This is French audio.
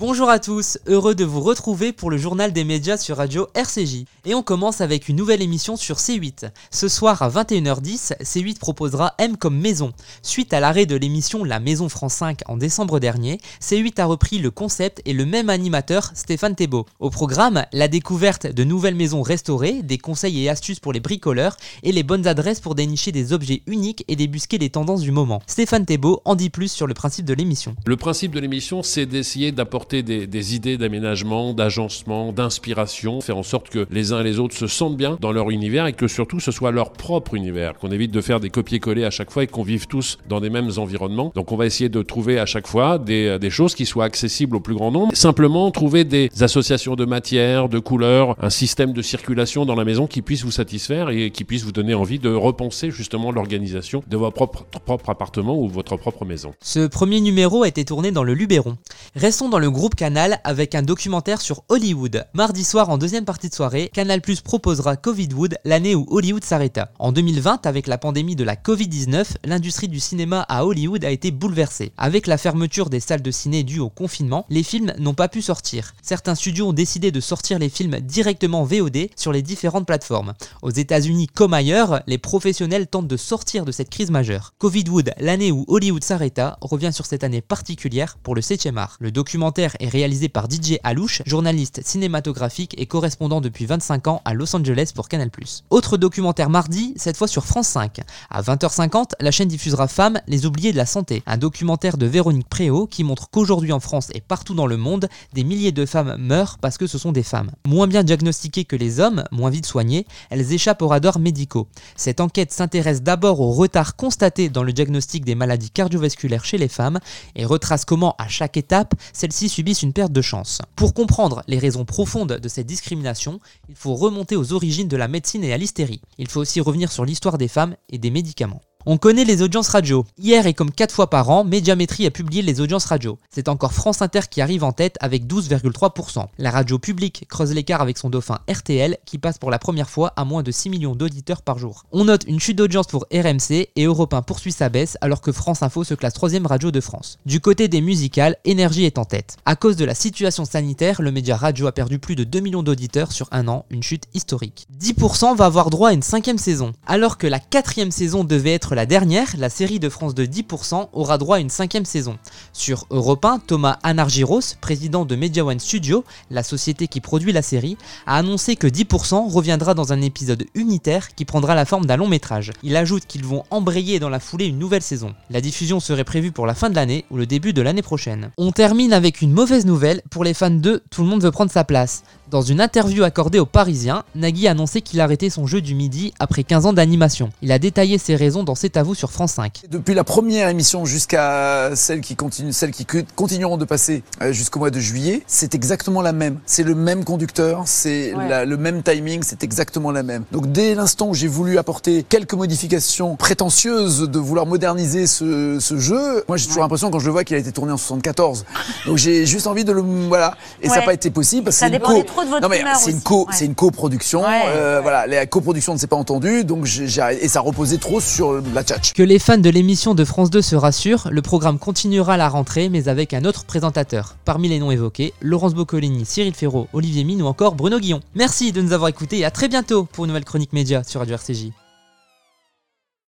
Bonjour à tous, heureux de vous retrouver pour le journal des médias sur Radio RCJ. Et on commence avec une nouvelle émission sur C8. Ce soir à 21h10, C8 proposera M comme maison. Suite à l'arrêt de l'émission La Maison France 5 en décembre dernier, C8 a repris le concept et le même animateur, Stéphane Thébault. Au programme, la découverte de nouvelles maisons restaurées, des conseils et astuces pour les bricoleurs et les bonnes adresses pour dénicher des objets uniques et débusquer les tendances du moment. Stéphane Thébault en dit plus sur le principe de l'émission. Le principe de l'émission, c'est d'essayer d'apporter des, idées d'aménagement, d'agencement, d'inspiration, faire en sorte que les uns et les autres se sentent bien dans leur univers et que surtout ce soit leur propre univers, qu'on évite de faire des copier-coller à chaque fois et qu'on vive tous dans des mêmes environnements. Donc on va essayer de trouver à chaque fois des, des choses qui soient accessibles au plus grand nombre. Simplement trouver des associations de matières, de couleurs, un système de circulation dans la maison qui puisse vous satisfaire et qui puisse vous donner envie de repenser justement l'organisation de votre propre, propre appartement ou votre propre maison. Ce premier numéro a été tourné dans le Luberon. Restons dans le groupe Canal avec un documentaire sur Hollywood. Mardi soir en deuxième partie de soirée, Canal Plus proposera Covidwood, l'année où Hollywood s'arrêta. En 2020, avec la pandémie de la Covid-19, l'industrie du cinéma à Hollywood a été bouleversée. Avec la fermeture des salles de ciné due au confinement, les films n'ont pas pu sortir. Certains studios ont décidé de sortir les films directement VOD sur les différentes plateformes. Aux États-Unis comme ailleurs, les professionnels tentent de sortir de cette crise majeure. Covidwood, l'année où Hollywood s'arrêta, revient sur cette année particulière pour le 7e art. Le documentaire est réalisé par DJ Alouche, journaliste cinématographique et correspondant depuis 25 ans à Los Angeles pour Canal+. Autre documentaire mardi, cette fois sur France 5. À 20h50, la chaîne diffusera Femmes, les oubliés de la santé, un documentaire de Véronique Préau qui montre qu'aujourd'hui en France et partout dans le monde, des milliers de femmes meurent parce que ce sont des femmes. Moins bien diagnostiquées que les hommes, moins vite soignées, elles échappent aux radars médicaux. Cette enquête s'intéresse d'abord au retard constaté dans le diagnostic des maladies cardiovasculaires chez les femmes et retrace comment à chaque étape, celles-ci subissent une perte de chance. Pour comprendre les raisons profondes de cette discrimination, il faut remonter aux origines de la médecine et à l'hystérie. Il faut aussi revenir sur l'histoire des femmes et des médicaments. On connaît les audiences radio. Hier et comme 4 fois par an, Médiamétrie a publié les audiences radio. C'est encore France Inter qui arrive en tête avec 12,3%. La radio publique creuse l'écart avec son dauphin RTL qui passe pour la première fois à moins de 6 millions d'auditeurs par jour. On note une chute d'audience pour RMC et Europe 1 poursuit sa baisse alors que France Info se classe 3 radio de France. Du côté des musicales, Énergie est en tête. À cause de la situation sanitaire, le média radio a perdu plus de 2 millions d'auditeurs sur un an, une chute historique. 10% va avoir droit à une cinquième saison. Alors que la quatrième saison devait être la dernière, la série de France de 10%, aura droit à une cinquième saison. Sur Europe 1, Thomas Anargiros, président de Media One Studio, la société qui produit la série, a annoncé que 10% reviendra dans un épisode unitaire qui prendra la forme d'un long métrage. Il ajoute qu'ils vont embrayer dans la foulée une nouvelle saison. La diffusion serait prévue pour la fin de l'année ou le début de l'année prochaine. On termine avec une mauvaise nouvelle pour les fans de Tout le monde veut prendre sa place. Dans une interview accordée aux Parisiens, Nagui a annoncé qu'il arrêtait son jeu du midi après 15 ans d'animation. Il a détaillé ses raisons dans C'est à vous sur France 5. Depuis la première émission jusqu'à celle qui continue, celles qui continueront de passer euh, jusqu'au mois de juillet, c'est exactement la même. C'est le même conducteur, c'est le même timing, c'est exactement la même. Donc dès l'instant où j'ai voulu apporter quelques modifications prétentieuses de vouloir moderniser ce, jeu, moi j'ai toujours l'impression quand je le vois qu'il a été tourné en 74. Donc j'ai juste envie de le voilà et ça n'a pas été possible parce que c'est non mais c'est une co, c'est une coproduction. Euh, voilà, la coproduction ne s'est pas entendue, donc j'ai et ça reposait trop sur la tchatch. Que les fans de l'émission de France 2 se rassurent, le programme continuera à la rentrée, mais avec un autre présentateur. Parmi les noms évoqués, Laurence Boccolini, Cyril Ferraud, Olivier Mine ou encore Bruno Guillon. Merci de nous avoir écoutés et à très bientôt pour une nouvelle chronique média sur Radio RCJ.